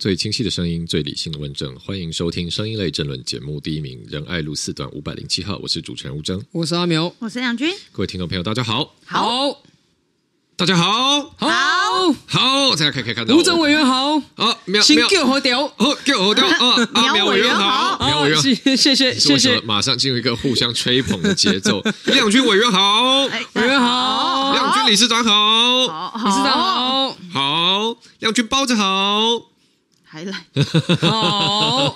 最清晰的声音，最理性的问政，欢迎收听声音类政论节目。第一名，仁爱路四段五百零七号，我是主持人吴峥，我是阿苗，我是杨军。各位听众朋友，大家好，好，大家好，好，好，大家可以可以看到。吴峥委员好，好，苗苗。叫好调，好叫好调。啊，阿 苗委员好，苗委员，谢谢谢谢谢，马上进入一个互相吹捧的节奏。亮君委员好，委员好，亮君理事长好，理事长好，好，亮君包子好。还来好，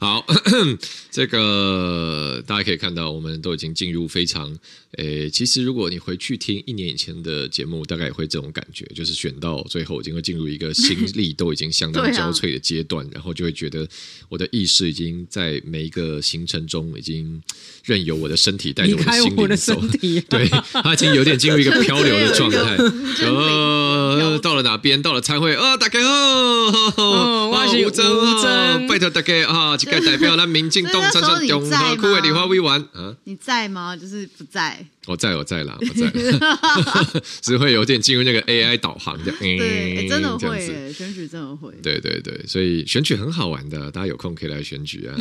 好，这个大家可以看到，我们都已经进入非常诶，其实如果你回去听一年以前的节目，大概也会这种感觉，就是选到最后，已经会进入一个心力都已经相当交瘁的阶段，然后就会觉得我的意识已经在每一个行程中，已经任由我的身体带着我的心灵走，对，他已经有点进入一个漂流的状态，呃，到了哪边，到了参会，啊，大家哦。哦，我是吴峥，拜托大家啊，这个代表咱民进党参选中华区的立法委员啊，你在吗？就是不在。我在，我在啦，我在，只会有点进入那个 AI 导航的，对，真的会，选举真的会，对对对，所以选举很好玩的，大家有空可以来选举啊。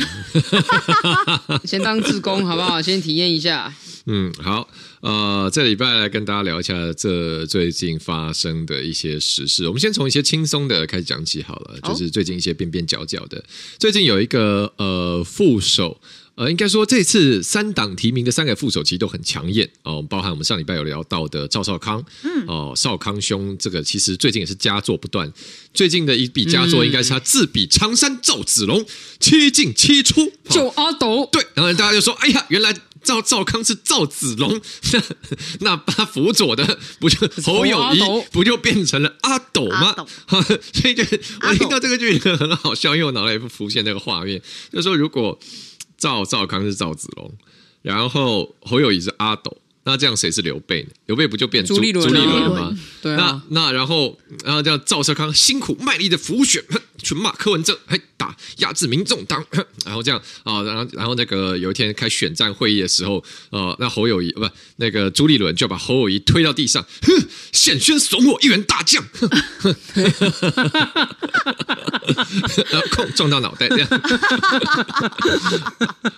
先当志工好不好？先体验一下。嗯，好，呃，这礼拜来跟大家聊一下这最近发生的一些时事。我们先从一些轻松的开始讲起好了，就是最近一些边边角角的。最近有一个呃副手。呃，应该说这次三党提名的三个副手其实都很抢眼哦，包含我们上礼拜有聊到的赵少康，嗯，哦，少康兄这个其实最近也是佳作不断，最近的一笔佳作应该是他自比长山赵子龙，七进七出，救阿斗，对，然后大家就说，哎呀，原来赵赵康是赵子龙，那 那他辅佐的不就侯友谊，不就变成了阿斗吗？斗所以就我听到这个剧很好笑，因为我脑袋里浮现那个画面，就是说如果。赵赵康是赵子龙，然后侯友谊是阿斗，那这样谁是刘备呢？刘备不就变朱立伦了吗？对啊，那那然后然后这样赵少康辛苦卖力的浮选，去骂柯文哲，嘿打压制民众党，然后这样啊，然后然后那个有一天开选战会议的时候，呃，那侯友谊不那个朱立伦就把侯友谊推到地上，哼，险宣怂我一员大将。然后撞撞到脑袋，这样，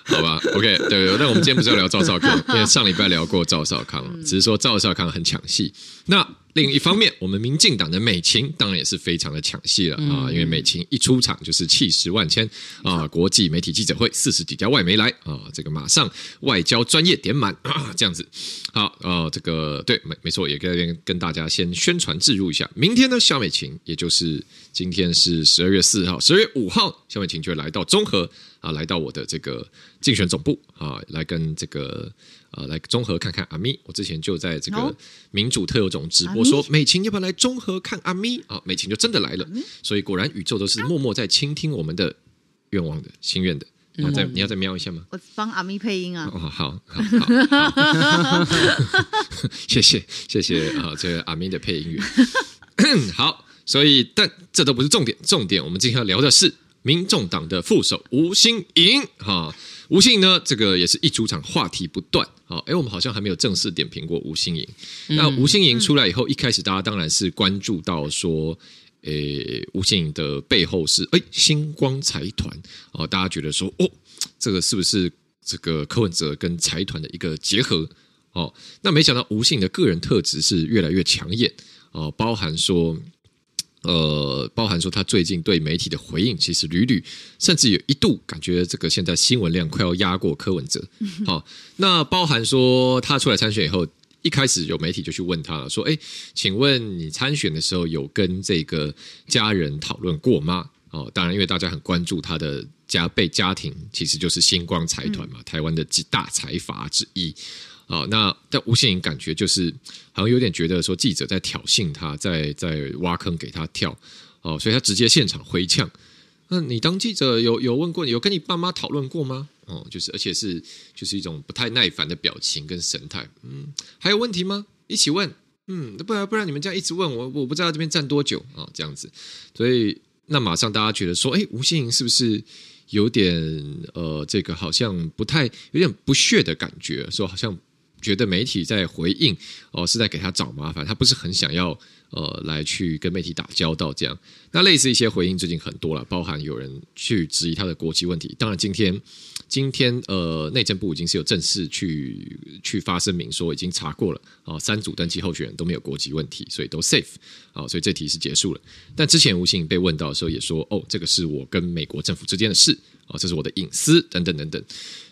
好吧？OK，对，对，那我们今天不是要聊赵少康，因为上礼拜聊过赵少康，只是说赵少康很抢戏。那另一方面，我们民进党的美琴当然也是非常的抢戏了啊，因为美琴一出场就是气势万千啊，国际媒体记者会四十几家外媒来啊，这个马上外交专业点满啊，这样子。好，呃，这个对，没没错，也跟跟大家先宣传置入一下，明天呢，肖美琴，也就是今天是十二月四号，十二月五号，肖美琴就会来到中和啊，来到我的这个竞选总部啊，来跟这个。呃，来综合看看阿咪。我之前就在这个民主特有种直播说，美琴要不要来综合看阿咪？啊，美琴就真的来了。所以果然宇宙都是默默在倾听我们的愿望的心愿的。你要再你要再瞄一下吗？我帮阿咪配音啊。哦，好，好，好，谢谢，谢谢啊，这个阿咪的配音员。好，所以但这都不是重点，重点我们今天要聊的是民众党的副手吴新颖哈。吴欣颖呢，这个也是一出场话题不断。好，哎，我们好像还没有正式点评过吴欣颖。嗯、那吴欣颖出来以后，一开始大家当然是关注到说，诶，吴欣颖的背后是哎星光财团哦，大家觉得说，哦，这个是不是这个柯文哲跟财团的一个结合？哦，那没想到吴欣盈的个人特质是越来越抢眼哦，包含说。呃，包含说他最近对媒体的回应，其实屡屡甚至有一度感觉这个现在新闻量快要压过柯文哲。好、哦，那包含说他出来参选以后，一开始有媒体就去问他了，说：“哎，请问你参选的时候有跟这个家人讨论过吗？”哦，当然，因为大家很关注他的家被家庭，其实就是星光财团嘛，嗯、台湾的几大财阀之一。啊、哦，那但吴欣盈感觉就是好像有点觉得说记者在挑衅他，在在挖坑给他跳，哦，所以他直接现场回呛。那你当记者有有问过你有跟你爸妈讨论过吗？哦，就是而且是就是一种不太耐烦的表情跟神态。嗯，还有问题吗？一起问。嗯，不然不然你们这样一直问我，我不知道这边站多久啊、这样子。所以那马上大家觉得说，哎，吴欣盈是不是有点呃，这个好像不太有点不屑的感觉，说好像。觉得媒体在回应哦，是在给他找麻烦，他不是很想要呃来去跟媒体打交道这样。那类似一些回应最近很多了，包含有人去质疑他的国籍问题。当然今天今天呃内政部已经是有正式去去发声明说已经查过了啊、三组登记候选人都没有国籍问题，所以都 safe 啊、所以这题是结束了。但之前吴欣盈被问到的时候也说哦，这个是我跟美国政府之间的事啊、呃，这是我的隐私等等等等。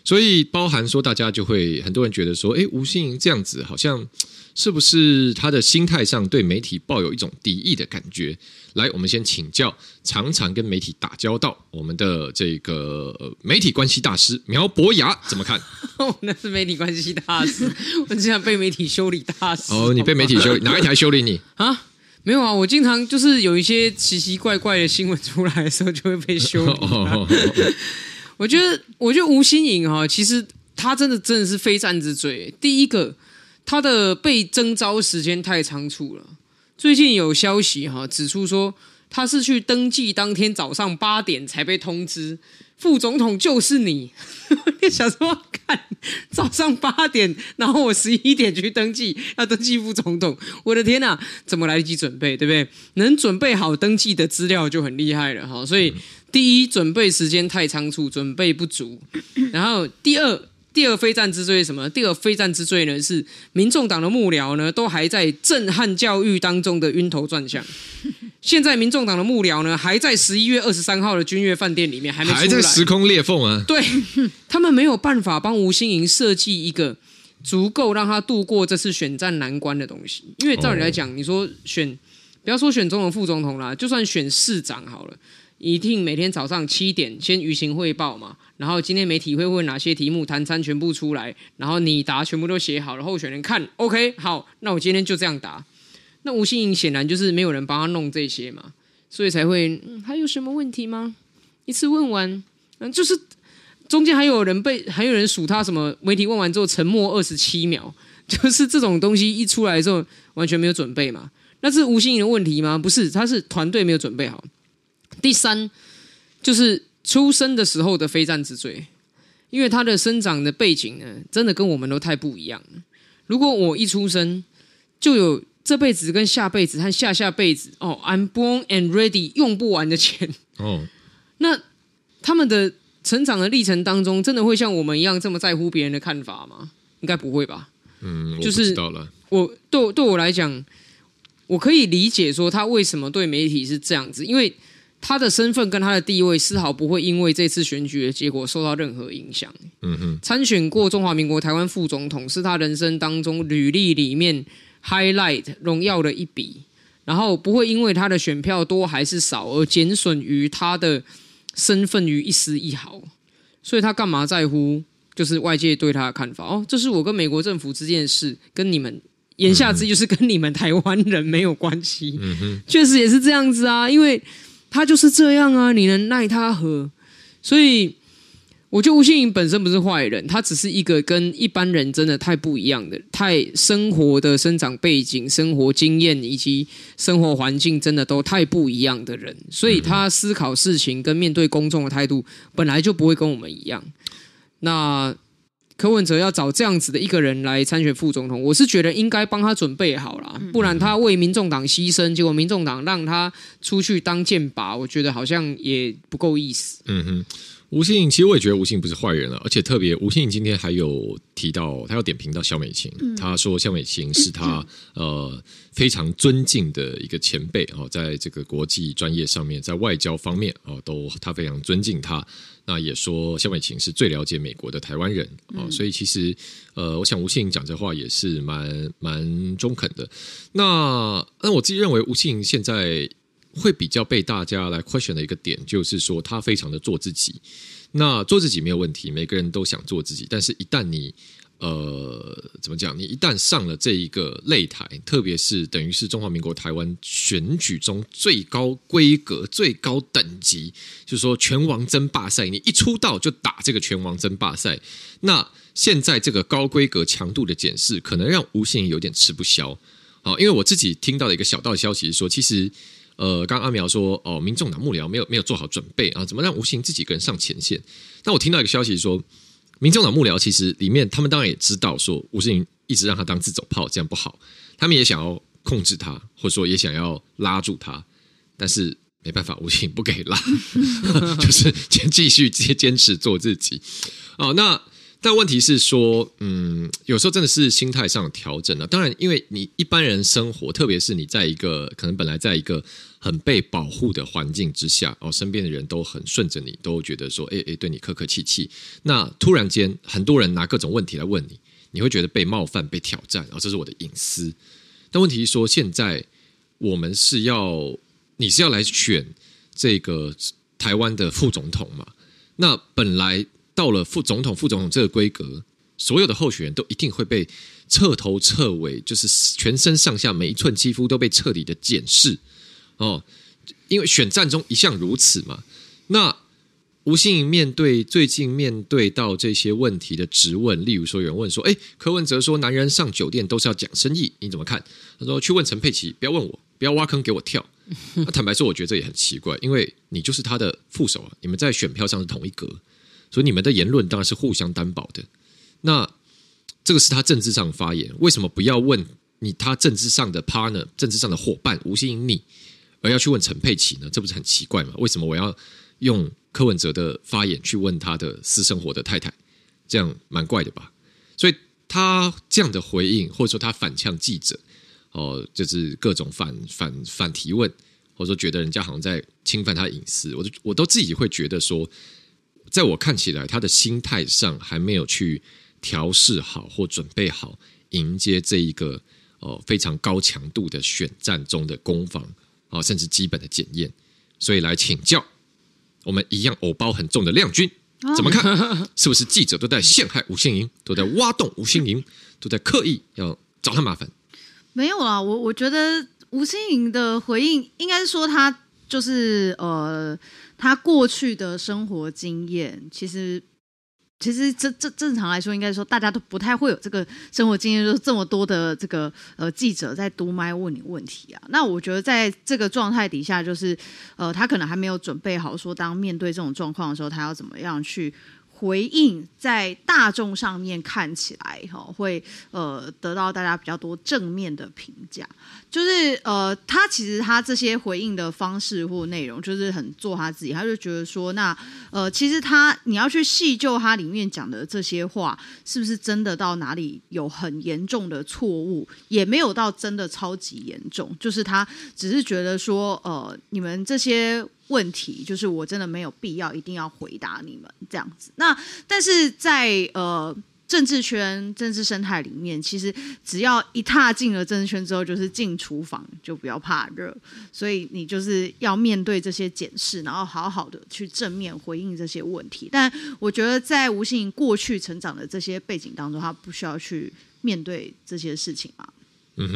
所以包含说，大家就会很多人觉得说，哎，吴欣盈这样子，好像是不是他的心态上对媒体抱有一种敌意的感觉？来，我们先请教常常跟媒体打交道，我们的这个媒体关系大师苗博雅怎么看？哦，那是媒体关系大师，我经常被媒体修理大师。哦，你被媒体修理哪一台修理你啊？没有啊，我经常就是有一些奇奇怪怪的新闻出来的时候，就会被修理。我觉得，我觉得吴新颖哈，其实他真的真的是非战之罪。第一个，他的被征召时间太仓促了。最近有消息哈指出说，他是去登记当天早上八点才被通知，副总统就是你。你想说，看早上八点，然后我十一点去登记，要登记副总统，我的天哪，怎么来得及准备，对不对？能准备好登记的资料就很厉害了哈，所以。第一，准备时间太仓促，准备不足。然后第二，第二非战之罪是什么？第二非战之罪呢是民众党的幕僚呢都还在震撼教育当中的晕头转向。现在民众党的幕僚呢还在十一月二十三号的君悦饭店里面还没出来，还在时空裂缝啊！对，他们没有办法帮吴欣盈设计一个足够让他度过这次选战难关的东西。因为照理来讲，你说选不要说选总统、副总统啦，就算选市长好了。一定每天早上七点先舆情汇报嘛，然后今天媒体会问哪些题目，谈餐全部出来，然后你答全部都写好了，候选人看 OK 好，那我今天就这样答。那吴欣颖显然就是没有人帮他弄这些嘛，所以才会、嗯、还有什么问题吗？一次问完，嗯，就是中间还有人被还有人数他什么媒体问完之后沉默二十七秒，就是这种东西一出来之后完全没有准备嘛，那是吴欣颖的问题吗？不是，他是团队没有准备好。第三，就是出生的时候的非战之罪，因为他的生长的背景呢，真的跟我们都太不一样了。如果我一出生就有这辈子跟下辈子和下下辈子哦，I'm born and ready 用不完的钱哦，那他们的成长的历程当中，真的会像我们一样这么在乎别人的看法吗？应该不会吧？嗯，就是我知道了。我对对我来讲，我可以理解说他为什么对媒体是这样子，因为。他的身份跟他的地位丝毫不会因为这次选举的结果受到任何影响。嗯哼，参选过中华民国台湾副总统是他人生当中履历里面 highlight 荣耀的一笔，然后不会因为他的选票多还是少而减损于他的身份于一丝一毫。所以他干嘛在乎？就是外界对他的看法哦，这是我跟美国政府之间的事，跟你们言下之意就是跟你们台湾人没有关系。嗯哼，确实也是这样子啊，因为。他就是这样啊，你能奈他何？所以，我觉得吴欣颖本身不是坏人，他只是一个跟一般人真的太不一样的，太生活的生长背景、生活经验以及生活环境真的都太不一样的人，所以他思考事情跟面对公众的态度本来就不会跟我们一样。那。柯文哲要找这样子的一个人来参选副总统，我是觉得应该帮他准备好了，不然他为民众党牺牲，结果民众党让他出去当箭靶，我觉得好像也不够意思。嗯哼。吴信，其实我也觉得吴信不是坏人了，而且特别吴信今天还有提到，他要点评到肖美琴，嗯、他说肖美琴是他 呃非常尊敬的一个前辈哦，在这个国际专业上面，在外交方面哦，都他非常尊敬他。那也说肖美琴是最了解美国的台湾人哦，嗯、所以其实呃，我想吴欣盈讲这话也是蛮蛮中肯的。那那我自己认为吴欣盈现在。会比较被大家来 question 的一个点，就是说他非常的做自己。那做自己没有问题，每个人都想做自己。但是，一旦你呃怎么讲？你一旦上了这一个擂台，特别是等于是中华民国台湾选举中最高规格、最高等级，就是说拳王争霸赛，你一出道就打这个拳王争霸赛。那现在这个高规格强度的检视，可能让吴信有点吃不消。好，因为我自己听到的一个小道消息是说，其实。呃，刚刚阿苗说哦，民众党幕僚没有没有做好准备啊，怎么让吴欣盈自己一个人上前线？但我听到一个消息说，民众党幕僚其实里面他们当然也知道说吴欣盈一直让他当自走炮，这样不好，他们也想要控制他，或者说也想要拉住他，但是没办法，吴欣盈不给拉，就是先继续坚持做自己。哦，那。但问题是说，嗯，有时候真的是心态上调整了。当然，因为你一般人生活，特别是你在一个可能本来在一个很被保护的环境之下，哦，身边的人都很顺着你，都觉得说，哎哎，对你客客气气。那突然间，很多人拿各种问题来问你，你会觉得被冒犯、被挑战，哦，这是我的隐私。但问题是说，现在我们是要，你是要来选这个台湾的副总统嘛？那本来。到了副总统、副总统这个规格，所有的候选人都一定会被彻头彻尾，就是全身上下每一寸肌肤都被彻底的检视哦。因为选战中一向如此嘛。那吴欣盈面对最近面对到这些问题的质问，例如说有人问说：“哎，柯文哲说男人上酒店都是要讲生意，你怎么看？”他说：“去问陈佩琪，不要问我，不要挖坑给我跳。”那坦白说，我觉得这也很奇怪，因为你就是他的副手啊，你们在选票上是同一格。所以你们的言论当然是互相担保的。那这个是他政治上的发言，为什么不要问你他政治上的 partner、政治上的伙伴吴欣盈你，而要去问陈佩琪呢？这不是很奇怪吗？为什么我要用柯文哲的发言去问他的私生活的太太？这样蛮怪的吧？所以他这样的回应，或者说他反呛记者，哦，就是各种反反反提问，或者说觉得人家好像在侵犯他隐私，我都我都自己会觉得说。在我看起来，他的心态上还没有去调试好或准备好迎接这一个哦非常高强度的选战中的攻防啊，甚至基本的检验，所以来请教我们一样偶包很重的亮君怎么看？是不是记者都在陷害吴心莹，都在挖洞吴心莹，都在刻意要找他麻烦？没有啊，我我觉得吴心莹的回应应该是说他就是呃。他过去的生活经验，其实，其实这这正常来说，应该说大家都不太会有这个生活经验，就是这么多的这个呃记者在读麦问你问题啊。那我觉得在这个状态底下，就是呃他可能还没有准备好，说当面对这种状况的时候，他要怎么样去。回应在大众上面看起来哈，会呃得到大家比较多正面的评价，就是呃他其实他这些回应的方式或内容，就是很做他自己，他就觉得说，那呃其实他你要去细究他里面讲的这些话，是不是真的到哪里有很严重的错误，也没有到真的超级严重，就是他只是觉得说，呃你们这些。问题就是我真的没有必要一定要回答你们这样子。那但是在呃政治圈、政治生态里面，其实只要一踏进了政治圈之后，就是进厨房就不要怕热。所以你就是要面对这些检视，然后好好的去正面回应这些问题。但我觉得在吴欣盈过去成长的这些背景当中，他不需要去面对这些事情嘛。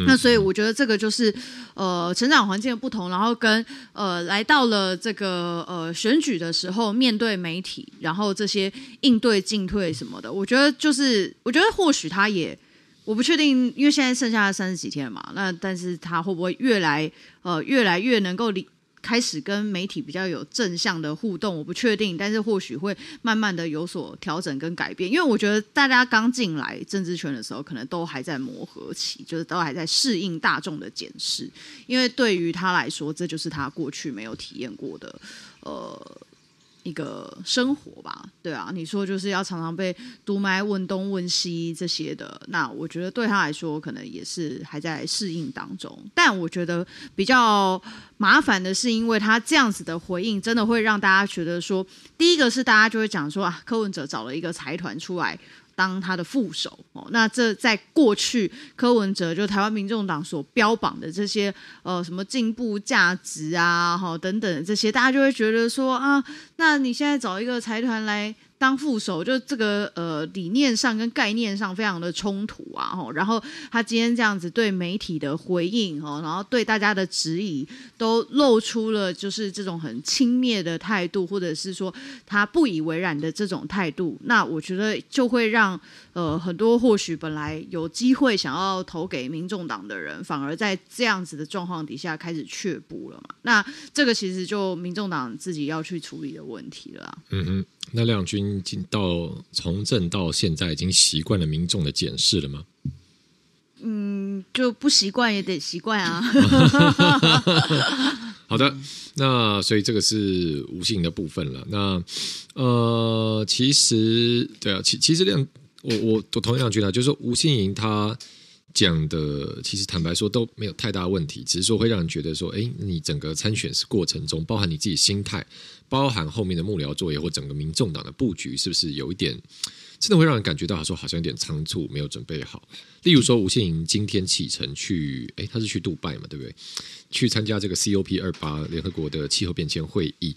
那所以我觉得这个就是呃成长环境的不同，然后跟呃来到了这个呃选举的时候，面对媒体，然后这些应对进退什么的，我觉得就是我觉得或许他也我不确定，因为现在剩下三十几天嘛，那但是他会不会越来呃越来越能够理。开始跟媒体比较有正向的互动，我不确定，但是或许会慢慢的有所调整跟改变，因为我觉得大家刚进来政治圈的时候，可能都还在磨合期，就是都还在适应大众的检视，因为对于他来说，这就是他过去没有体验过的，呃。一个生活吧，对啊，你说就是要常常被督麦问东问西这些的，那我觉得对他来说可能也是还在适应当中。但我觉得比较麻烦的是，因为他这样子的回应，真的会让大家觉得说，第一个是大家就会讲说啊，柯文哲找了一个财团出来。当他的副手哦，那这在过去柯文哲就台湾民众党所标榜的这些呃什么进步价值啊，哈等等这些，大家就会觉得说啊，那你现在找一个财团来。当副手，就这个呃理念上跟概念上非常的冲突啊，吼然后他今天这样子对媒体的回应哦，然后对大家的质疑都露出了就是这种很轻蔑的态度，或者是说他不以为然的这种态度，那我觉得就会让呃很多或许本来有机会想要投给民众党的人，反而在这样子的状况底下开始却步了嘛。那这个其实就民众党自己要去处理的问题了。嗯哼。那亮君进到从政到现在，已经习惯了民众的检视了吗？嗯，就不习惯也得习惯啊。好的，那所以这个是无性的部分了。那呃，其实对啊，其其实两我我我同样觉得，就是说吴欣盈他讲的，其实坦白说都没有太大问题，只是说会让人觉得说，哎，你整个参选过程中，包含你自己心态，包含后面的幕僚作业或整个民众党的布局，是不是有一点？真的会让人感觉到，说好像有点仓促，没有准备好。例如说，吴信盈今天启程去，诶，他是去杜拜嘛，对不对？去参加这个 COP 二八联合国的气候变迁会议。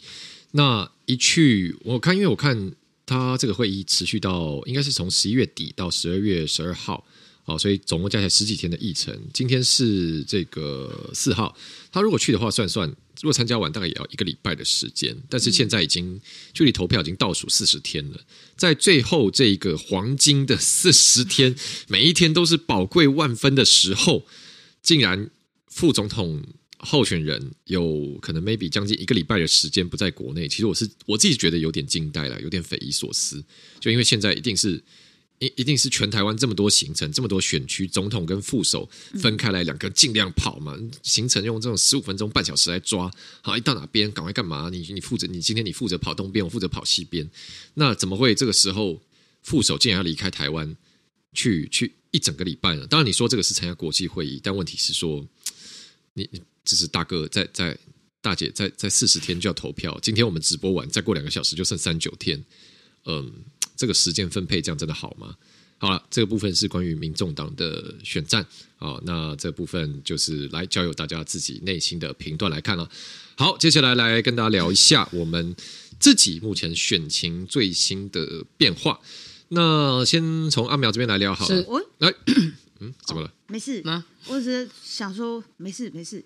那一去，我看，因为我看他这个会议持续到，应该是从十一月底到十二月十二号。好，所以总共加起来十几天的议程。今天是这个四号，他如果去的话，算算，如果参加完，大概也要一个礼拜的时间。但是现在已经距离投票已经倒数四十天了，在最后这一个黄金的四十天，每一天都是宝贵万分的时候，竟然副总统候选人有可能 maybe 将近一个礼拜的时间不在国内。其实我是我自己觉得有点惊呆了，有点匪夷所思。就因为现在一定是。一一定是全台湾这么多行程，这么多选区，总统跟副手分开来两个尽量跑嘛，行程用这种十五分钟、半小时来抓，好，一到哪边赶快干嘛？你你负责，你今天你负责跑东边，我负责跑西边，那怎么会这个时候副手竟然要离开台湾去去一整个礼拜呢？当然你说这个是参加国际会议，但问题是说，你你这是大哥在在大姐在在四十天就要投票，今天我们直播完，再过两个小时就剩三九天，嗯。这个时间分配这样真的好吗？好了，这个部分是关于民众党的选战啊，那这部分就是来交由大家自己内心的评断来看了。好，接下来来跟大家聊一下我们自己目前选情最新的变化。那先从阿苗这边来聊好了。我来，嗯，怎么了？哦、没事吗？我只是想说，没事，没事。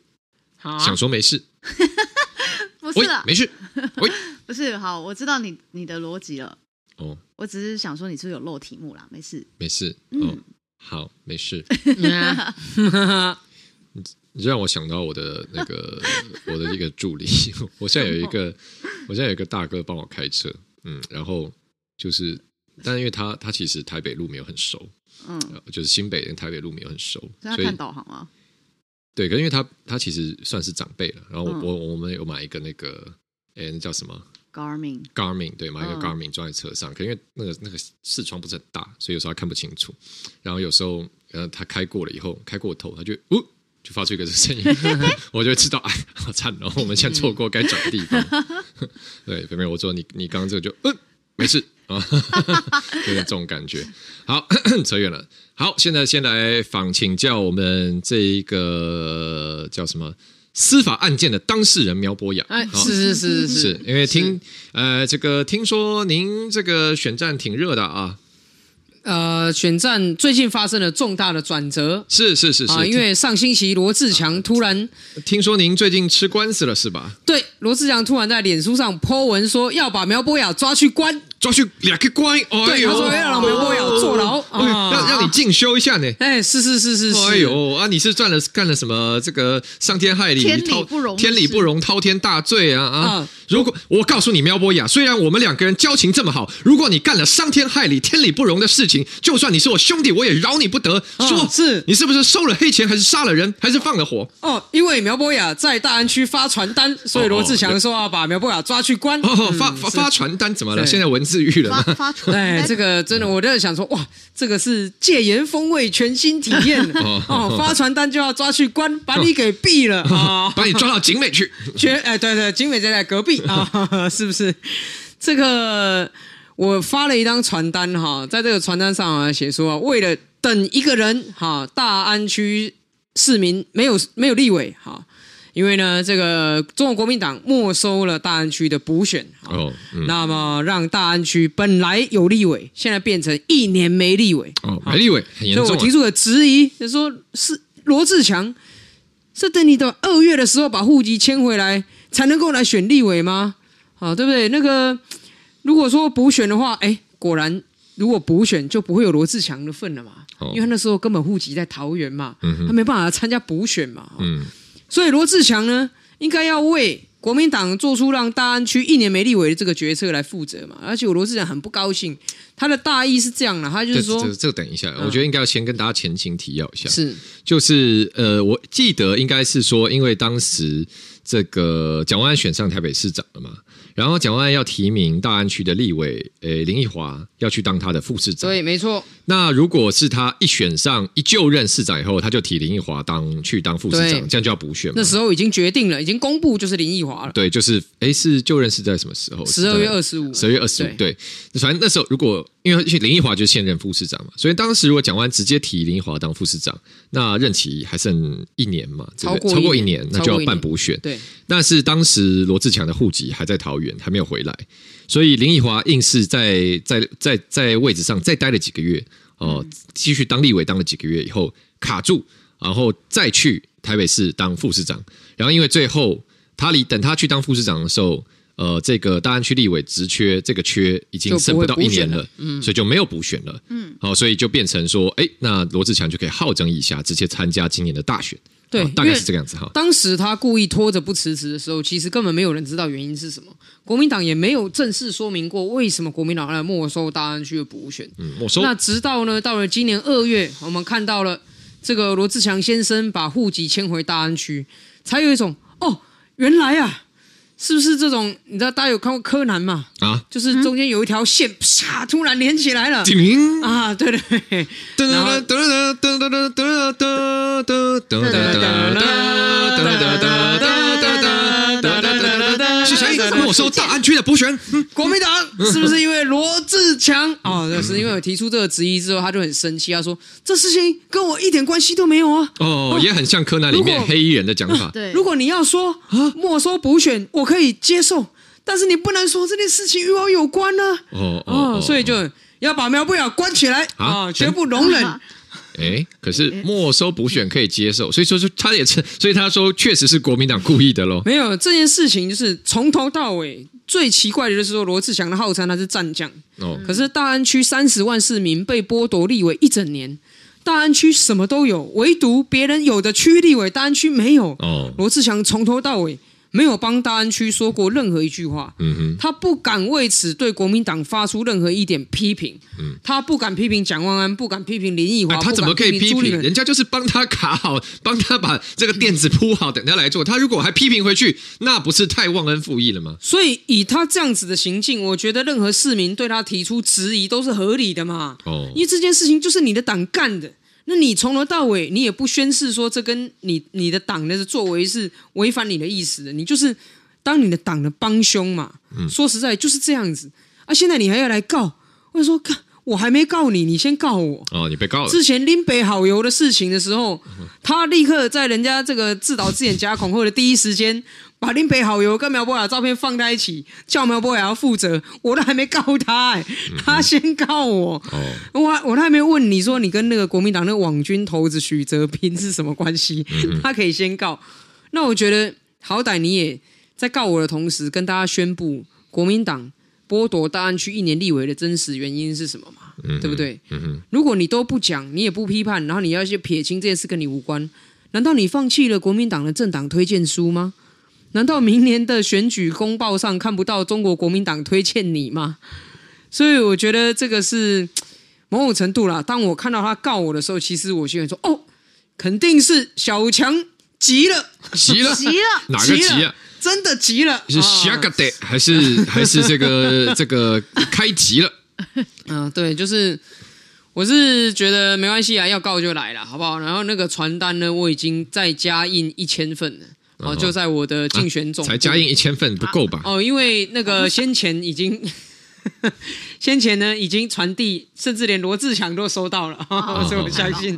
好、啊，想说没事。不是了，没事。喂，不是，好，我知道你你的逻辑了。哦，我只是想说，你是不是有漏题目啦？没事，没事，嗯、哦，好，没事。你让我想到我的那个我的一个助理，我现在有一个，我现在有一个大哥帮我开车，嗯，然后就是，但因为他他其实台北路没有很熟，嗯，就是新北跟台北路没有很熟，所以他看导航吗？对，可因为他他其实算是长辈了，然后我、嗯、我我们有买一个那个，哎，那叫什么？Garmin，Garmin 对，买一个 Garmin 装在车上，可因为那个那个视窗不是很大，所以有时候他看不清楚。然后有时候，呃，他开过了以后，开过头，他就呜，就发出一个声音，我就知道，哎，好惨哦，我们现在错过该转的地方。对，妹妹，我说你你刚刚这个就嗯，没事啊，有点这种感觉。好，扯远了。好，现在先来访请教我们这一个叫什么？司法案件的当事人苗博雅，哎，是是是是，是因为听呃，这个听说您这个选战挺热的啊，呃，选战最近发生了重大的转折，是是是是，啊，因为上星期罗志强突然听说您最近吃官司了是吧？对，罗志强突然在脸书上 po 文说要把苗博雅抓去关。抓去两个关，对，他说要让苗博雅坐牢，让让你进修一下呢。哎，是是是是。哎呦啊，你是赚了干了什么？这个伤天害理，天理不容，天理不容，滔天大罪啊啊！如果我告诉你苗博雅，虽然我们两个人交情这么好，如果你干了伤天害理、天理不容的事情，就算你是我兄弟，我也饶你不得。说，是你是不是收了黑钱，还是杀了人，还是放了火？哦，因为苗博雅在大安区发传单，所以罗志强说要把苗博雅抓去关。哦，发发发传单怎么了？现在文字狱了吗？哎，这个真的，我就想说，哇，这个是戒严风味全新体验哦！发传单就要抓去关，把你给毙了啊！把你抓到警美去，绝哎，对对，警美就在隔壁 啊，是不是？这个我发了一张传单哈，在这个传单上啊写说，为了等一个人哈，大安区市民没有没有立委哈。因为呢，这个中国国民党没收了大安区的补选，哦，嗯、那么让大安区本来有立委，现在变成一年没立委，哦，没立委，很严重。所以我提出了质疑，就是说是罗志强是等你到二月的时候把户籍迁回来，才能够来选立委吗？啊，对不对？那个如果说补选的话，哎，果然如果补选就不会有罗志强的份了嘛，哦、因为他那时候根本户籍在桃园嘛，嗯、他没办法参加补选嘛，嗯。所以罗志强呢，应该要为国民党做出让大安区一年没立委的这个决策来负责嘛，而且我罗志强很不高兴。他的大意是这样的，他就是说，这等一下，我觉得应该要先跟大家前情提要一下，是，就是呃，我记得应该是说，因为当时这个蒋万安选上台北市长了嘛。然后蒋万安要提名大安区的立委，诶，林奕华要去当他的副市长。对，没错。那如果是他一选上一就任市长以后，他就提林奕华当去当副市长，这样就要补选。那时候已经决定了，已经公布就是林奕华了。对，就是诶，是就任是在什么时候？十二月二十五。十二月二十五。对，反正那时候如果因为林奕华就是现任副市长嘛，所以当时如果蒋万直接提林奕华当副市长，那任期还剩一年嘛，对不对？超过一年，那就要办补选。对。但是当时罗志强的户籍还在桃园，还没有回来，所以林奕华硬是在在在在位置上再待了几个月哦，继续当立委当了几个月以后卡住，然后再去台北市当副市长。然后因为最后他离等他去当副市长的时候，呃，这个大安区立委职缺这个缺已经剩不到一年了，嗯，所以就没有补选了，嗯，好，所以就变成说，哎，那罗志强就可以好整一下，直接参加今年的大选。对，大概是这个样子哈。当时他故意拖着不辞职的时候，其实根本没有人知道原因是什么。国民党也没有正式说明过为什么国民党来没收大安区的补选。嗯，没收。那直到呢，到了今年二月，我们看到了这个罗志强先生把户籍迁回大安区，才有一种哦，原来啊。是不是这种？你知道大家有看过柯南吗？啊，就是中间有一条线，啪，突然连起来了。啊，对对。然后。是谁没收大安区的补选？国民党是不是因为罗志强？啊，就是因为我提出这个质疑之后，他就很生气，他说这事情跟我一点关系都没有啊。哦，也很像柯南里面黑衣人的讲法。对，如果你要说没收补选，我可以接受，但是你不能说这件事情与我有关呢。哦哦，所以就要把苗不雅关起来啊，绝不容忍。哎，可是没收补选可以接受，所以说是他也是，所以他说确实是国民党故意的喽。没有这件事情，就是从头到尾最奇怪的就是说罗志祥的号称他是战将哦，可是大安区三十万市民被剥夺立委一整年，大安区什么都有，唯独别人有的区域立委大安区没有哦。罗志祥从头到尾。没有帮大安区说过任何一句话，嗯哼，他不敢为此对国民党发出任何一点批评，嗯，他不敢批评蒋万安，不敢批评林奕华，他怎么可以批评？人家就是帮他卡好，帮他把这个垫子铺好，等他来做。他如果还批评回去，那不是太忘恩负义了吗？所以以他这样子的行径，我觉得任何市民对他提出质疑都是合理的嘛。哦，因为这件事情就是你的党干的。那你从头到尾，你也不宣誓说这跟你你的党的作为是违反你的意思的，你就是当你的党的帮凶嘛。嗯、说实在就是这样子啊！现在你还要来告，我说看我还没告你，你先告我哦，你被告了。之前林北好油的事情的时候，他立刻在人家这个自导自演假恐吓的第一时间。把林北好友跟苗博雅照片放在一起，叫苗博雅要负责，我都还没告他哎、欸，他先告我。哦、我我都还没问你说你跟那个国民党那个网军头子许哲平是什么关系？嗯、他可以先告。那我觉得好歹你也在告我的同时，跟大家宣布国民党剥夺大安区一年立委的真实原因是什么嘛？嗯、对不对？如果你都不讲，你也不批判，然后你要去撇清这件事跟你无关，难道你放弃了国民党的政党推荐书吗？难道明年的选举公报上看不到中国国民党推荐你吗？所以我觉得这个是 某种程度啦。当我看到他告我的时候，其实我心里说：“哦，肯定是小强急了，急了，急了，哪个急啊？真的急了，是下个的，还是还是这个 这个开急了？嗯，对，就是我是觉得没关系啊，要告就来了，好不好？然后那个传单呢，我已经再加印一千份了。”哦，就在我的竞选总部，才加印一千份不够吧？哦，因为那个先前已经，先前呢已经传递，甚至连罗志强都收到了，所以我相信。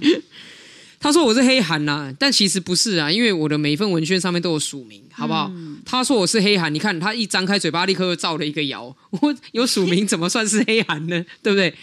他说我是黑函呐，但其实不是啊，因为我的每一份文宣上面都有署名，好不好？他说我是黑函，你看他一张开嘴巴，立刻又造了一个谣。我有署名，怎么算是黑函呢？对不对？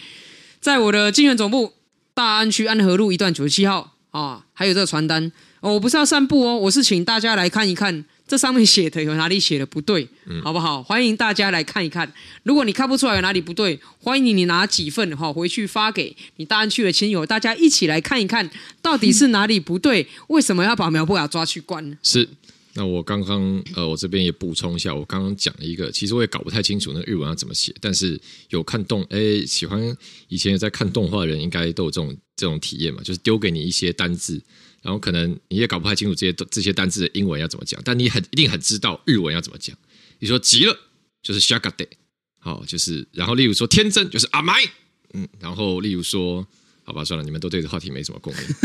在我的竞选总部，大安区安和路一段九十七号啊，还有这个传单。哦，我不是要散步哦，我是请大家来看一看这上面写的有哪里写的不对，嗯、好不好？欢迎大家来看一看。如果你看不出来有哪里不对，欢迎你拿几份哈回去发给你大安区的亲友，大家一起来看一看到底是哪里不对，为什么要把苗博雅抓去关？是，那我刚刚呃，我这边也补充一下，我刚刚讲了一个，其实我也搞不太清楚那日文要怎么写，但是有看动哎，喜欢以前有在看动画的人，应该都有这种这种体验嘛，就是丢给你一些单字，然后可能你也搞不太清楚这些这些单字的英文要怎么讲，但你很一定很知道日文要怎么讲。你说急了就是シャガデ，好，就是然后例如说天真就是アマイ，嗯，然后例如说。好吧，算了，你们都对这话题没什么共鸣。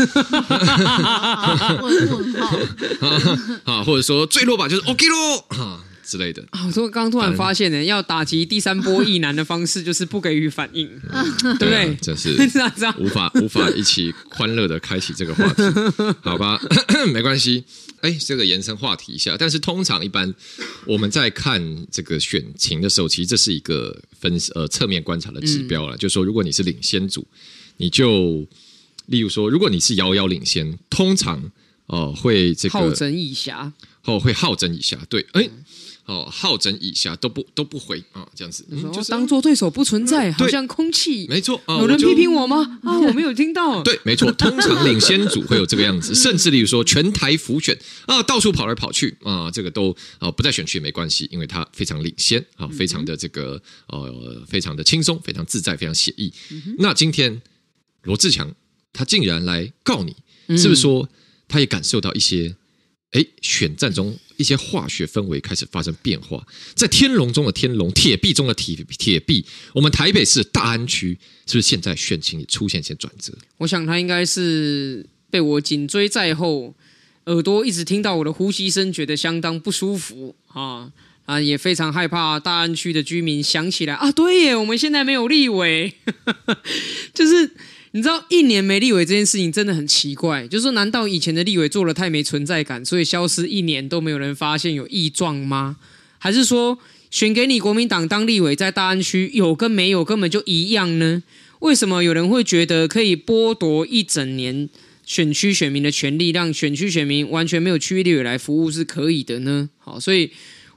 啊，或者说坠落吧，就是 OK 咯，哈 之类的。啊，我刚刚突然发现呢，要打击第三波异男的方式就是不给予反应，对不对？真是 无法无法一起欢乐的开启这个话题。好吧，没关系。哎，这个延伸话题一下，但是通常一般我们在看这个选情的时候，其实这是一个分呃侧面观察的指标了，就是说如果你是领先组。你就，例如说，如果你是遥遥领先，通常哦、呃、会这个好整以暇，哦会好整以暇，对，哎，哦好整以下都不都不回啊，这样子，嗯、就是当做对手不存在，嗯、好像空气，没错，有人批评我吗？啊，我没有听到，对，没错，通常领先组会有这个样子，甚至例如说全台浮选啊，到处跑来跑去啊，这个都啊不在选区也没关系，因为他非常领先啊，非常的这个呃，非常的轻松，非常自在，非常写意。嗯、那今天。罗志强，他竟然来告你，是不是说他也感受到一些，哎、选战中一些化学氛围开始发生变化，在天龙中的天龙，铁壁中的铁铁壁，我们台北市大安区是不是现在选情也出现一些转折？我想他应该是被我紧追在后，耳朵一直听到我的呼吸声，觉得相当不舒服啊啊，也非常害怕大安区的居民想起来啊，对耶，我们现在没有立委，就是。你知道一年没立委这件事情真的很奇怪，就是说，难道以前的立委做了太没存在感，所以消失一年都没有人发现有异状吗？还是说选给你国民党当立委，在大安区有跟没有根本就一样呢？为什么有人会觉得可以剥夺一整年选区选民的权利，让选区选民完全没有区域立委来服务是可以的呢？好，所以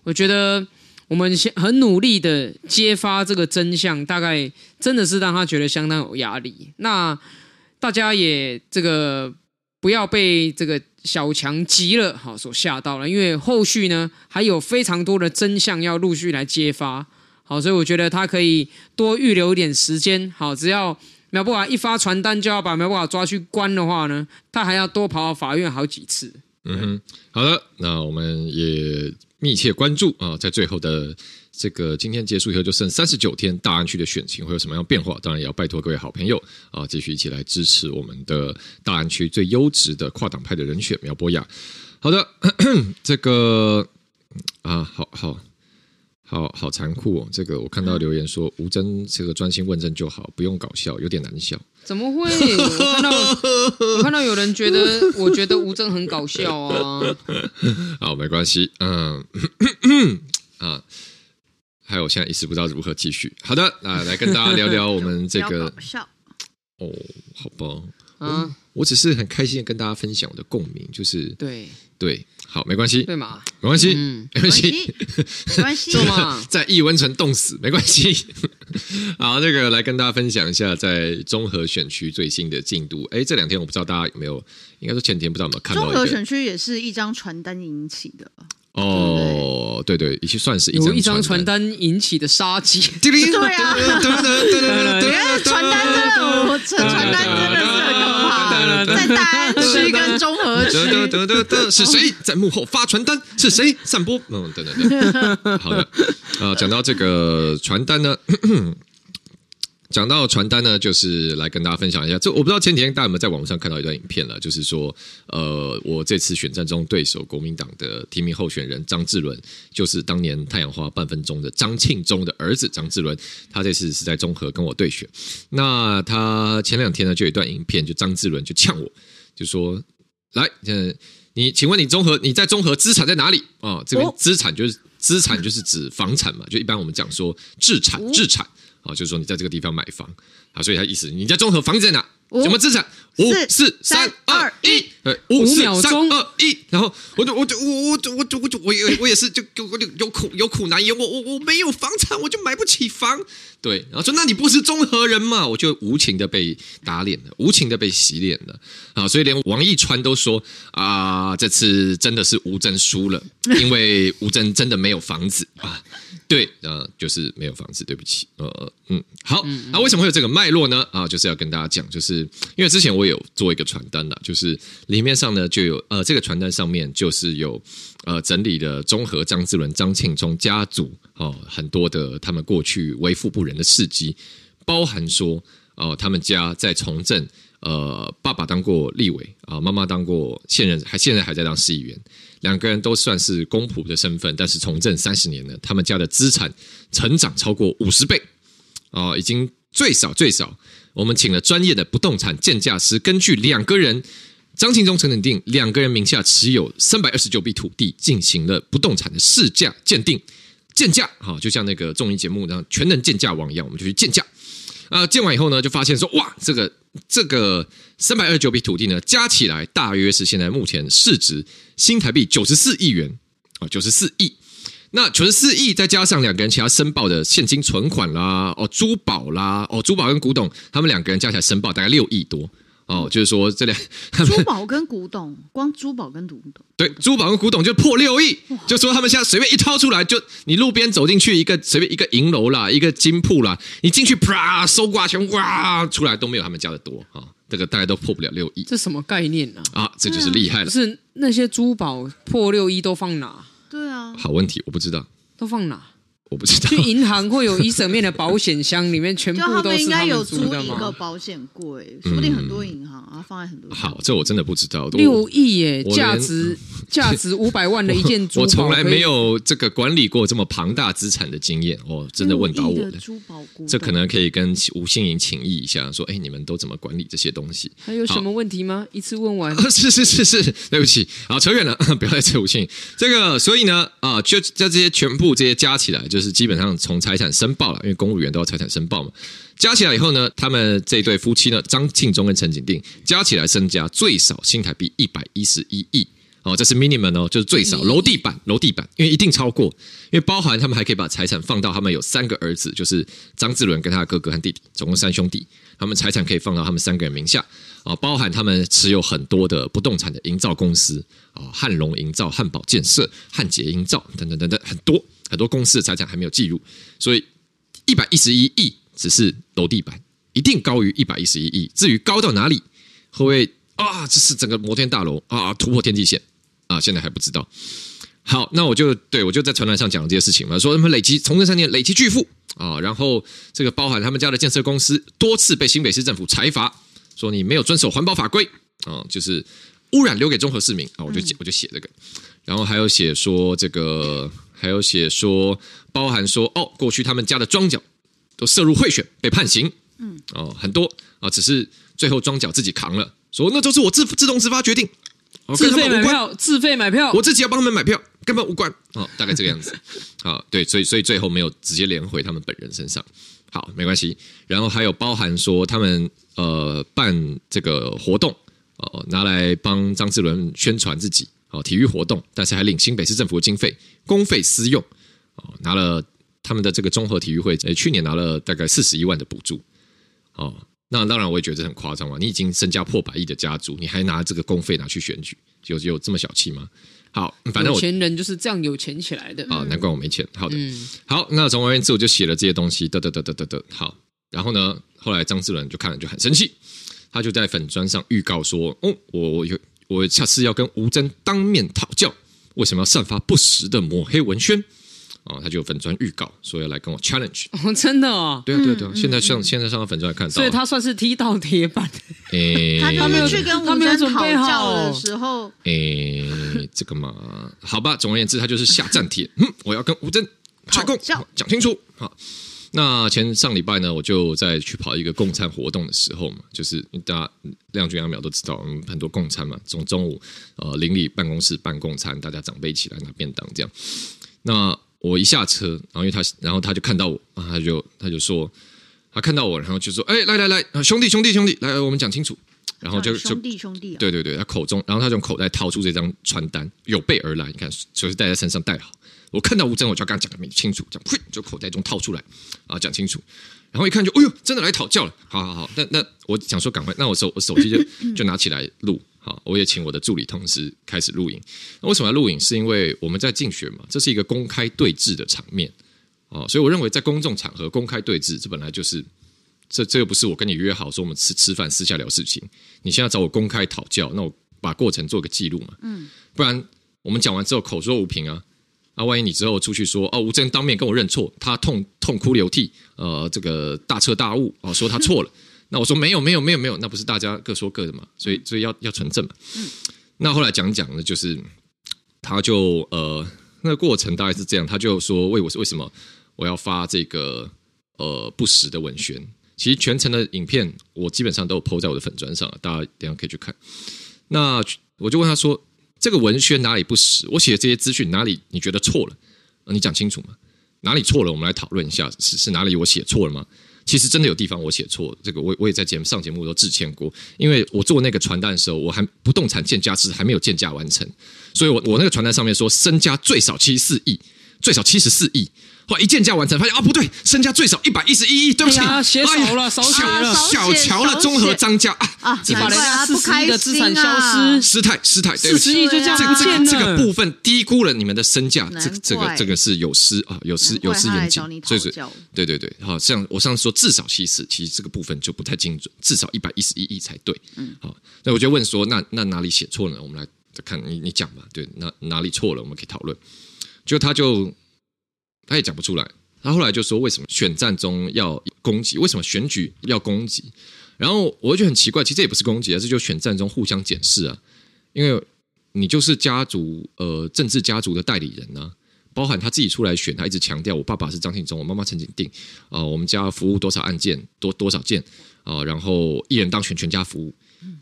我觉得。我们先很努力的揭发这个真相，大概真的是让他觉得相当有压力。那大家也这个不要被这个小强急了哈所吓到了，因为后续呢还有非常多的真相要陆续来揭发。好，所以我觉得他可以多预留一点时间。好，只要苗博雅一发传单就要把苗博雅抓去关的话呢，他还要多跑到法院好几次。嗯哼，好的，那我们也。密切关注啊，在最后的这个今天结束以后，就剩三十九天，大安区的选情会有什么样变化？当然也要拜托各位好朋友啊，继续一起来支持我们的大安区最优质的跨党派的人选苗博雅。好的，这个啊，好好好好残酷哦！这个我看到留言说吴峥这个专心问政就好，不用搞笑，有点难笑。怎么会？我看到我看到有人觉得，我觉得吴正很搞笑啊。好，没关系，嗯 啊，还有我现在一时不知道如何继续。好的，那来跟大家聊聊我们这个 搞笑哦，好吧，嗯，我只是很开心的跟大家分享我的共鸣，就是对。对，好，没关系，对嘛，没关系，嗯、没关系，没关系，嘛，在异温层冻死没关系。好，这个来跟大家分享一下，在中和选区最新的进度。哎，这两天我不知道大家有没有，应该说前天不知道有没有看到。中和选区也是一张传单引起的。哦，对对，已经算是一张传单引起的杀机。对啊，传单真的，传单真的是在大安区跟中和区，是谁在幕后发传单？是谁散播？嗯，等等等。好的，呃，讲到这个传单呢。讲到传单呢，就是来跟大家分享一下。这我不知道前几天大家有没有在网上看到一段影片了，就是说，呃，我这次选战中对手国民党的提名候选人张志伦，就是当年太阳花半分钟的张庆忠的儿子张志伦，他这次是在中和跟我对选。那他前两天呢，就有一段影片，就张志伦就呛我，就说：“来，嗯，你请问你中和你在中和资产在哪里啊？这边资产就是资产就是指房产嘛，就一般我们讲说置产置产。”啊，就是说你在这个地方买房，啊，所以他意思你在中和房子在哪？什么资产？五四三二一，呃，五秒钟三二一，然后我就我就我我我我我就我也我也是就就我就有苦有苦难言，我我我没有房产，我就买不起房。对，然后说那你不是中和人嘛？我就无情的被打脸了，无情的被洗脸了啊！所以连王一川都说啊，这次真的是吴峥输了，因为吴峥真的没有房子啊。对，呃，就是没有房子，对不起，呃，嗯，好，那为什么会有这个脉络呢？啊，就是要跟大家讲，就是因为之前我有做一个传单啦，就是里面上呢就有，呃，这个传单上面就是有，呃，整理的综合张志伦、张庆忠家族哦，很多的他们过去为富不仁的事迹，包含说，哦，他们家在从政，呃，爸爸当过立委啊，妈妈当过现任，还现在还在当市议员。两个人都算是公仆的身份，但是从政三十年呢，他们家的资产成长超过五十倍哦，已经最少最少，我们请了专业的不动产鉴价师，根据两个人张庆忠、陈肯定两个人名下持有三百二十九笔土地，进行了不动产的市价鉴定鉴价，哈，就像那个综艺节目那样全能鉴价王一样，我们就去鉴价。啊，鉴完以后呢，就发现说，哇，这个这个三百二十九笔土地呢，加起来大约是现在目前市值新台币九十四亿元啊，九十四亿。那九十四亿再加上两个人其他申报的现金存款啦，哦，珠宝啦，哦，珠宝跟古董，他们两个人加起来申报大概六亿多。哦，就是说这两 珠宝跟古董，光珠宝跟古董，对，珠宝跟古董就破六亿，就说他们现在随便一掏出来，就你路边走进去一个随便一个银楼啦，一个金铺啦，你进去啪搜刮全哇出来都没有他们家的多啊，这个大概都破不了六亿，这什么概念呢？啊，这就是厉害了。是那些珠宝破六亿都放哪？对啊，好问题，我不知道都放哪。我不知道，去银行会有一整面的保险箱，里面全 部都是他们租的吗？一个保险柜，说不定很多银行啊放在很多。好，这我真的不知道。六亿耶，价值 价值五百万的一件珠宝，我从来没有这个管理过这么庞大资产的经验哦，真的问到我的珠宝，这可能可以跟吴欣盈请益一下，说哎，你们都怎么管理这些东西？还有什么问题吗？一次问完？是是是是，对不起，好扯远了，不要再扯吴欣盈。这个，所以呢，啊，就在这些全部这些加起来，就是基本上从财产申报了，因为公务员都要财产申报嘛。加起来以后呢，他们这对夫妻呢，张庆忠跟陈景定加起来身家最少新台币一百一十一亿。哦，这是 minimum 哦，就是最少楼地板楼地板，因为一定超过，因为包含他们还可以把财产放到他们有三个儿子，就是张志伦跟他的哥哥和弟弟，总共三兄弟，他们财产可以放到他们三个人名下。啊，包含他们持有很多的不动产的营造公司。啊，汉龙营造、汉堡建设、汉杰营造等等等等很多。很多公司的财产还没有计入，所以一百一十一亿只是楼地板，一定高于一百一十一亿。至于高到哪里，会不会啊？这是整个摩天大楼啊，突破天际线啊？现在还不知道。好，那我就对我就在传单上讲了这些事情嘛，说他们累积从政三年累积巨富啊，然后这个包含他们家的建设公司多次被新北市政府裁罚，说你没有遵守环保法规啊，就是污染留给中和市民啊，我就我就写这个，然后还有写说这个。还有写说，包含说哦，过去他们家的庄脚都涉入贿选被判刑，嗯，哦，很多啊，只是最后庄脚自己扛了，说那都是我自自动自发决定，自费买票，自费买票，我自己要帮他们买票，根本无关，哦，大概这个样子，啊，对，所以所以最后没有直接连回他们本人身上，好，没关系。然后还有包含说他们呃办这个活动，哦，拿来帮张志伦宣传自己。哦，体育活动，但是还领新北市政府的经费，公费私用，哦，拿了他们的这个综合体育会，呃，去年拿了大概四十一万的补助，哦，那当然我也觉得很夸张嘛！你已经身家破百亿的家族，你还拿这个公费拿去选举，有有这么小气吗？好，反正我有钱人就是这样有钱起来的啊，难怪我没钱。好的，嗯、好，那总而言之，我就写了这些东西，得得得得得得，好，然后呢，后来张志伦就看了就很生气，他就在粉砖上预告说，哦，我我有。我下次要跟吴峥当面讨教，为什么要散发不实的抹黑文宣？哦，他就粉砖预告说要来跟我 challenge。哦，真的哦，对啊，对啊，对啊，现在上现在上粉砖来看到，所以他算是踢到铁板。诶，他没有去跟吴峥讨教的时候，诶，这个嘛，好吧，总而言之，他就是下战帖，嗯，我要跟吴峥串供，讲清楚，好。那前上礼拜呢，我就在去跑一个共餐活动的时候嘛，就是大家亮君阿淼都知道，很多共餐嘛，从中午呃邻里办公室办共餐，大家长辈一起来拿便当这样。那我一下车，然后因为他，然后他就看到我，啊，他就他就说，他看到我，然后就说，哎，来来来，兄弟兄弟兄弟，来，我们讲清楚。然后就兄弟兄弟、啊，对对对，他口中，然后他从口袋掏出这张传单，有备而来，你看，就是带在身上带好。我看到吴征，我就要跟他讲的清楚，这样，就口袋中掏出来啊，讲清楚。然后一看就，哎呦，真的来讨教了，好好好。那那我想说，赶快，那我手我手机就就拿起来录，好，我也请我的助理同事开始录影。那为什么要录影？是因为我们在竞选嘛，这是一个公开对峙的场面哦，所以我认为在公众场合公开对峙，这本来就是。这这又不是我跟你约好说我们吃吃饭私下聊事情，你现在找我公开讨教，那我把过程做个记录嘛，嗯，不然我们讲完之后口说无凭啊，啊，万一你之后出去说哦，吴征当面跟我认错，他痛痛哭流涕，呃，这个大彻大悟哦，说他错了，那我说没有没有没有没有，那不是大家各说各的嘛，所以所以要要纯正嘛，嗯，那后来讲讲呢，就是他就呃那个过程大概是这样，他就说为我是为什么我要发这个呃不实的文宣。其实全程的影片我基本上都有 po 在我的粉砖上，大家等下可以去看。那我就问他说：“这个文宣哪里不实？我写的这些资讯哪里你觉得错了？你讲清楚嘛？哪里错了？我们来讨论一下，是是哪里我写错了吗？其实真的有地方我写错，这个我我也在节目上节目都致歉过，因为我做那个传单的时候，我还不动产建价是还没有建价完成，所以我我那个传单上面说身家最少七十四亿，最少七十四亿。”哇！一鉴价完成，发现啊不对，身家最少一百一十一亿，对不起，写少了，少写了，小瞧了综合张家啊啊！难怪他不开心啊！失态失态，对不起，四十亿就这样这个这个部分低估了你们的身价，这这个这个是有失啊，有失有失严谨，所以是，对对对，好，像我上次说至少七十，其实这个部分就不太精准，至少一百一十一亿才对。嗯，好，那我就问说，那那哪里写错了呢？我们来看你你讲吧，对，哪哪里错了，我们可以讨论。就他就。他也讲不出来，他后来就说：“为什么选战中要攻击？为什么选举要攻击？”然后我就很奇怪，其实这也不是攻击，而是就选战中互相检视啊。因为你就是家族呃政治家族的代理人呢、啊，包含他自己出来选，他一直强调我爸爸是张庆忠，我妈妈陈景定啊、我们家服务多少案件多多少件啊、然后一人当选全家服务。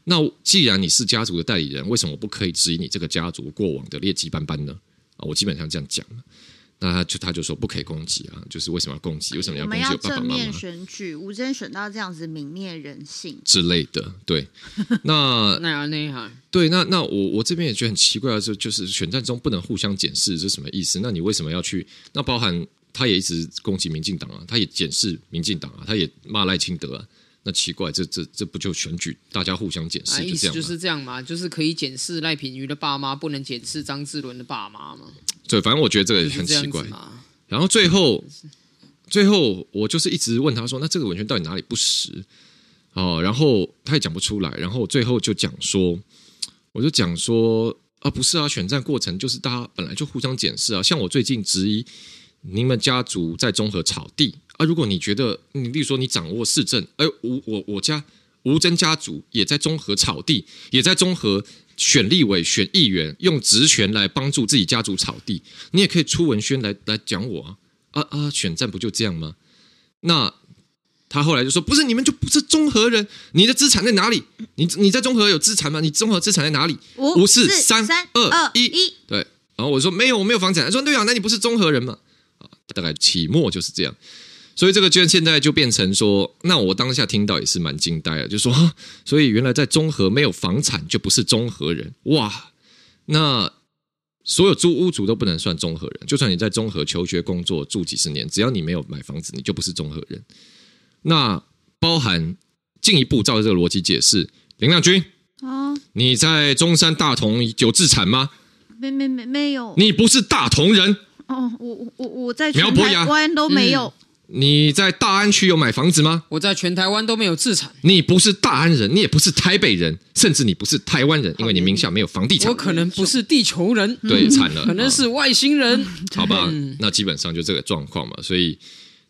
那既然你是家族的代理人，为什么不可以质疑你这个家族过往的劣迹斑斑呢？啊，我基本上这样讲。那他就他就说不可以攻击啊，就是为什么要攻击？为什么要攻击我爸爸妈妈？我们要正面选举，吴峥选到这样子泯灭人性之类的。对，那那样内涵。对，那那我我这边也觉得很奇怪啊，就就是选战中不能互相检视，这是什么意思？那你为什么要去？那包含他也一直攻击民进党啊，他也检视民进党啊，他也骂赖清德啊。那奇怪，这这这不就选举大家互相检视，就这样就是这样嘛，就是可以检视赖品妤的爸妈，不能检视张志伦的爸妈嘛。对，反正我觉得这个也很奇怪。然后最后，最后我就是一直问他说：“那这个文宣到底哪里不实？”哦，然后他也讲不出来。然后最后就讲说：“我就讲说啊，不是啊，选战过程就是大家本来就互相检视啊。像我最近质疑你们家族在综合草地。”啊，如果你觉得你，例如说你掌握市政，哎，吴我我家吴峥家族也在综合草地，也在综合选立委、选议员，用职权来帮助自己家族草地，你也可以出文宣来来讲我啊啊啊！选战不就这样吗？那他后来就说，不是你们就不是综合人，你的资产在哪里？你你在综合有资产吗？你综合资产在哪里？五四三二一，对。然后我说没有，我没有房产。他说对啊，那你不是综合人吗？啊，大概期末就是这样。所以这个就现在就变成说，那我当下听到也是蛮惊呆的，就说，所以原来在中和没有房产就不是中和人哇？那所有租屋族都不能算中和人，就算你在中和求学、工作住几十年，只要你没有买房子，你就不是中和人。那包含进一步照这个逻辑解释，林亮君啊，你在中山大同有自产吗？没没没没有，你不是大同人哦。我我我在全台湾都没有。嗯你在大安区有买房子吗？我在全台湾都没有资产。你不是大安人，你也不是台北人，甚至你不是台湾人，因为你名下没有房地产。我可能不是地球人，对，惨了，可能是外星人。好吧，那基本上就这个状况嘛。所以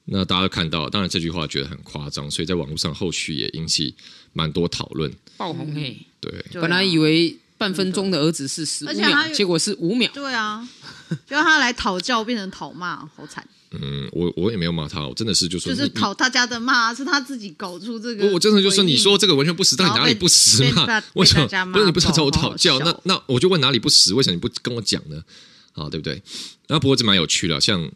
那大家都看到，当然这句话觉得很夸张，所以在网络上后续也引起蛮多讨论，爆红嘿。对，本来以为半分钟的儿子是十五秒，结果是五秒。对啊，就他来讨教变成讨骂，好惨。嗯，我我也没有骂他，我真的是就说就是讨他家的骂，是他自己搞出这个。我真的就说，你说这个完全不实，到底哪里不实嘛？为什么？不是你不是找我讨教？那那我就问哪里不实？为什么你不跟我讲呢？啊，对不对？那不过这蛮有趣的，像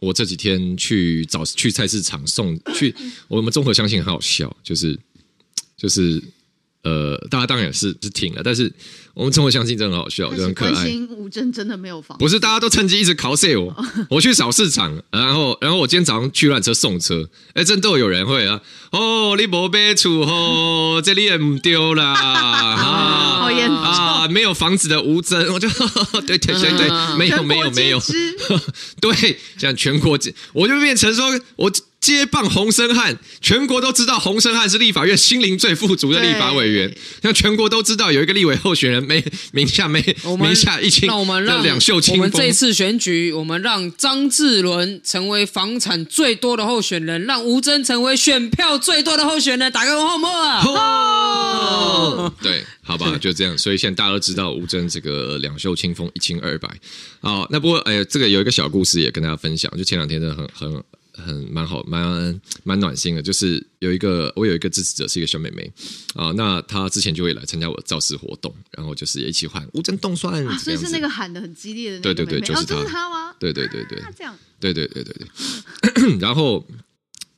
我这几天去找去菜市场送去，我们综合相信很好笑，就是就是呃，大家当然也是是挺了，但是我们中国相信真的很好笑，就很可爱。吴真真的没有房，不是大家都趁机一直 cos 我，我去扫市场，然后然后我今天早上去乱车送车，哎，真都有人会啊，哦，你没买厝哦，这里也唔丢啦，啊，好严重。啊，没有房子的吴真，我就 对对对对，没有没有没有，对，像全国，我就变成说我。接棒洪森汉，全国都知道洪森汉是立法院心灵最富足的立法委员。像全国都知道有一个立委候选人没名下没名下一清，那我们让两袖清风。我们这次选举，我们让张志伦成为房产最多的候选人，让吴峥成为选票最多的候选人。打个问号啊！哦，对，好吧，就这样。所以现在大家都知道吴峥这个两袖清风一清二白。好，那不过哎，这个有一个小故事也跟大家分享，就前两天真的很很。很蛮好，蛮蛮暖心的。就是有一个，我有一个支持者是一个小妹妹啊，那她之前就会来参加我的造势活动，然后就是也一起喊“吴峥冻蒜”，啊，所以是那个喊的很激烈的那个妹妹。对对对，就是她，哦，就是她吗？对对对对，啊，这样，对对对对对。然后，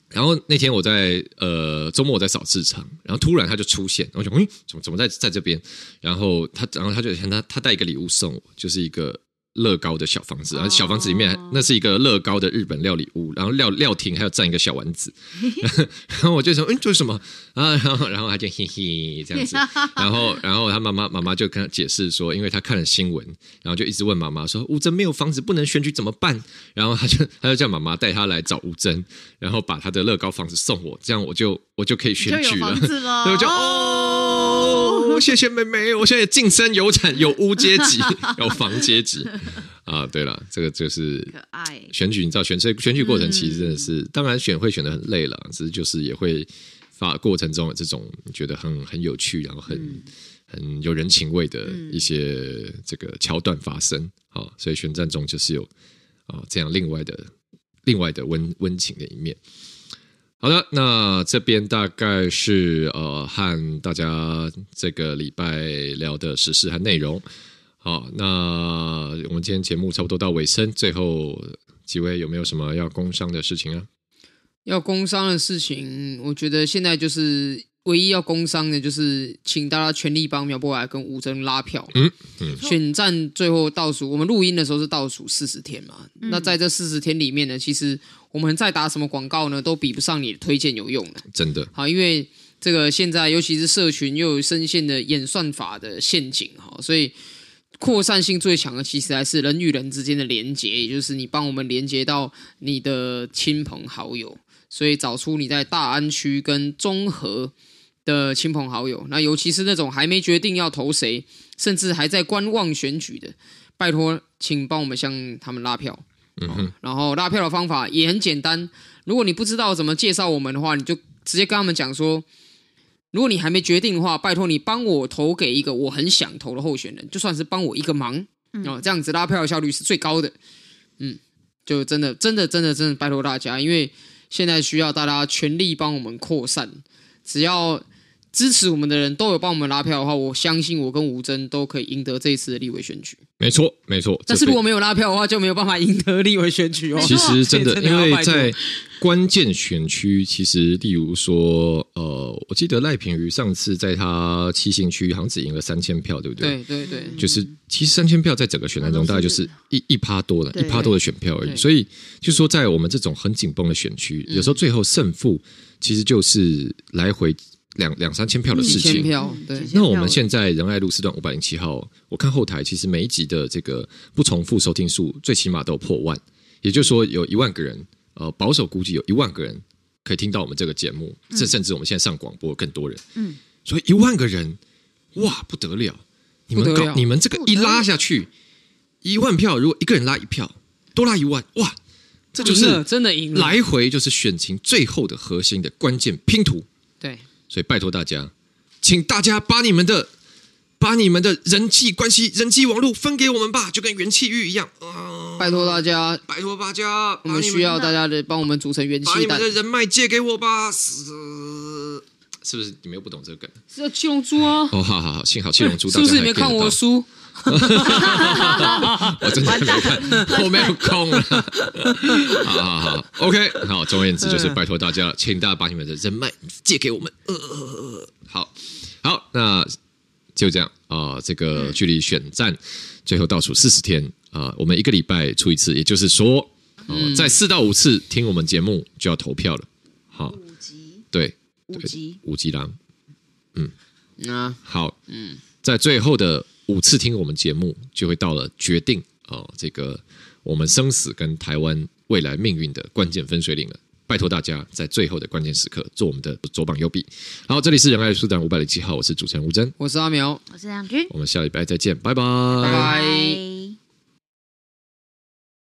然后那天我在呃周末我在扫市场，然后突然她就出现，我想，嗯，怎么怎么在在这边？然后她，然后她就她她带一个礼物送我，就是一个。乐高的小房子，然后小房子里面那是一个乐高的日本料理屋，然后料料亭还有站一个小丸子，然后我就说，嗯，这是什么啊？然 后然后他就嘿嘿这样子，然后然后他妈妈妈妈就跟他解释说，因为他看了新闻，然后就一直问妈妈说，吴真没有房子不能选举怎么办？然后他就他就叫妈妈带他来找吴真，然后把他的乐高房子送我，这样我就我就可以选举了，所以我就哦。谢谢妹妹，我现在晋升有产有屋阶级，有房阶级啊！对了，这个就是可爱选举，你知道选这选举过程其实真的是，嗯、当然选会选的很累了，只是就是也会发过程中有这种觉得很很有趣，然后很、嗯、很有人情味的一些这个桥段发生。好，所以选战中就是有啊这样另外的另外的温温情的一面。好的，那这边大概是呃和大家这个礼拜聊的时事和内容。好，那我们今天节目差不多到尾声，最后几位有没有什么要工商的事情啊？要工商的事情，我觉得现在就是。唯一要工商的，就是请大家全力帮苗博雅跟吴峥拉票。嗯嗯，选战最后倒数，我们录音的时候是倒数四十天嘛。嗯、那在这四十天里面呢，其实我们再打什么广告呢，都比不上你的推荐有用的。真的。好，因为这个现在尤其是社群又有深陷的演算法的陷阱哈，所以扩散性最强的其实还是人与人之间的连接，也就是你帮我们连接到你的亲朋好友，所以找出你在大安区跟中和。的亲朋好友，那尤其是那种还没决定要投谁，甚至还在观望选举的，拜托，请帮我们向他们拉票。嗯哼，然后拉票的方法也很简单，如果你不知道怎么介绍我们的话，你就直接跟他们讲说，如果你还没决定的话，拜托你帮我投给一个我很想投的候选人，就算是帮我一个忙哦，这样子拉票的效率是最高的。嗯，就真的真的真的真的拜托大家，因为现在需要大家全力帮我们扩散，只要。支持我们的人都有帮我们拉票的话，我相信我跟吴峥都可以赢得这一次的立委选举。没错，没错。但是如果没有拉票的话，就没有办法赢得立委选举哦。其实 真的，因为在关键选区，其实例如说，呃，我记得赖品妤上次在他七星区好像只赢了三千票，对不对？对对对。就是其实三千票在整个选战中，大概就是一一趴多的，一趴多的选票而已。所以就说在我们这种很紧绷的选区，有时候最后胜负其实就是来回。两两三千票的事情，对。那我们现在仁爱路四段五百零七号，我看后台其实每一集的这个不重复收听数，最起码都有破万，也就是说有一万个人，呃，保守估计有一万个人可以听到我们这个节目，这甚至我们现在上广播更多人，嗯，所以一万个人，哇，不得了！你们搞你们这个一拉下去，一万票，如果一个人拉一票，多拉一万，哇，这就是真的赢，来回就是选情最后的核心的关键拼图，对。所以拜托大家，请大家把你们的、把你们的人际关系、人际网络分给我们吧，就跟元气玉一样。呃、拜托大家，拜托大家，我们需要大家的帮我们组成元气弹。把你们的人脉借给我吧。是，是不是你们又不懂这个梗？是七龙珠啊！哦，好好好，幸好 七龙珠。是不是你没看我的书？我真的没看，我没有空了。好好好，OK，好。总而言之，就是拜托大家，请大家把你们的人脉借给我们。呃，好。好，那就这样啊、呃。这个距离选战最后倒数四十天啊、呃，我们一个礼拜出一次，也就是说，在四到五次听我们节目就要投票了。好，五级对，五级五级狼。嗯，那好，嗯，在最后的五次听我们节目，就会到了决定啊、呃，这个我们生死跟台湾未来命运的关键分水岭了。拜托大家在最后的关键时刻做我们的左膀右臂。好，这里是仁爱书展五百零七号，我是主持人吴真，我是阿苗，我是梁君，我们下礼拜再见，拜拜，拜拜。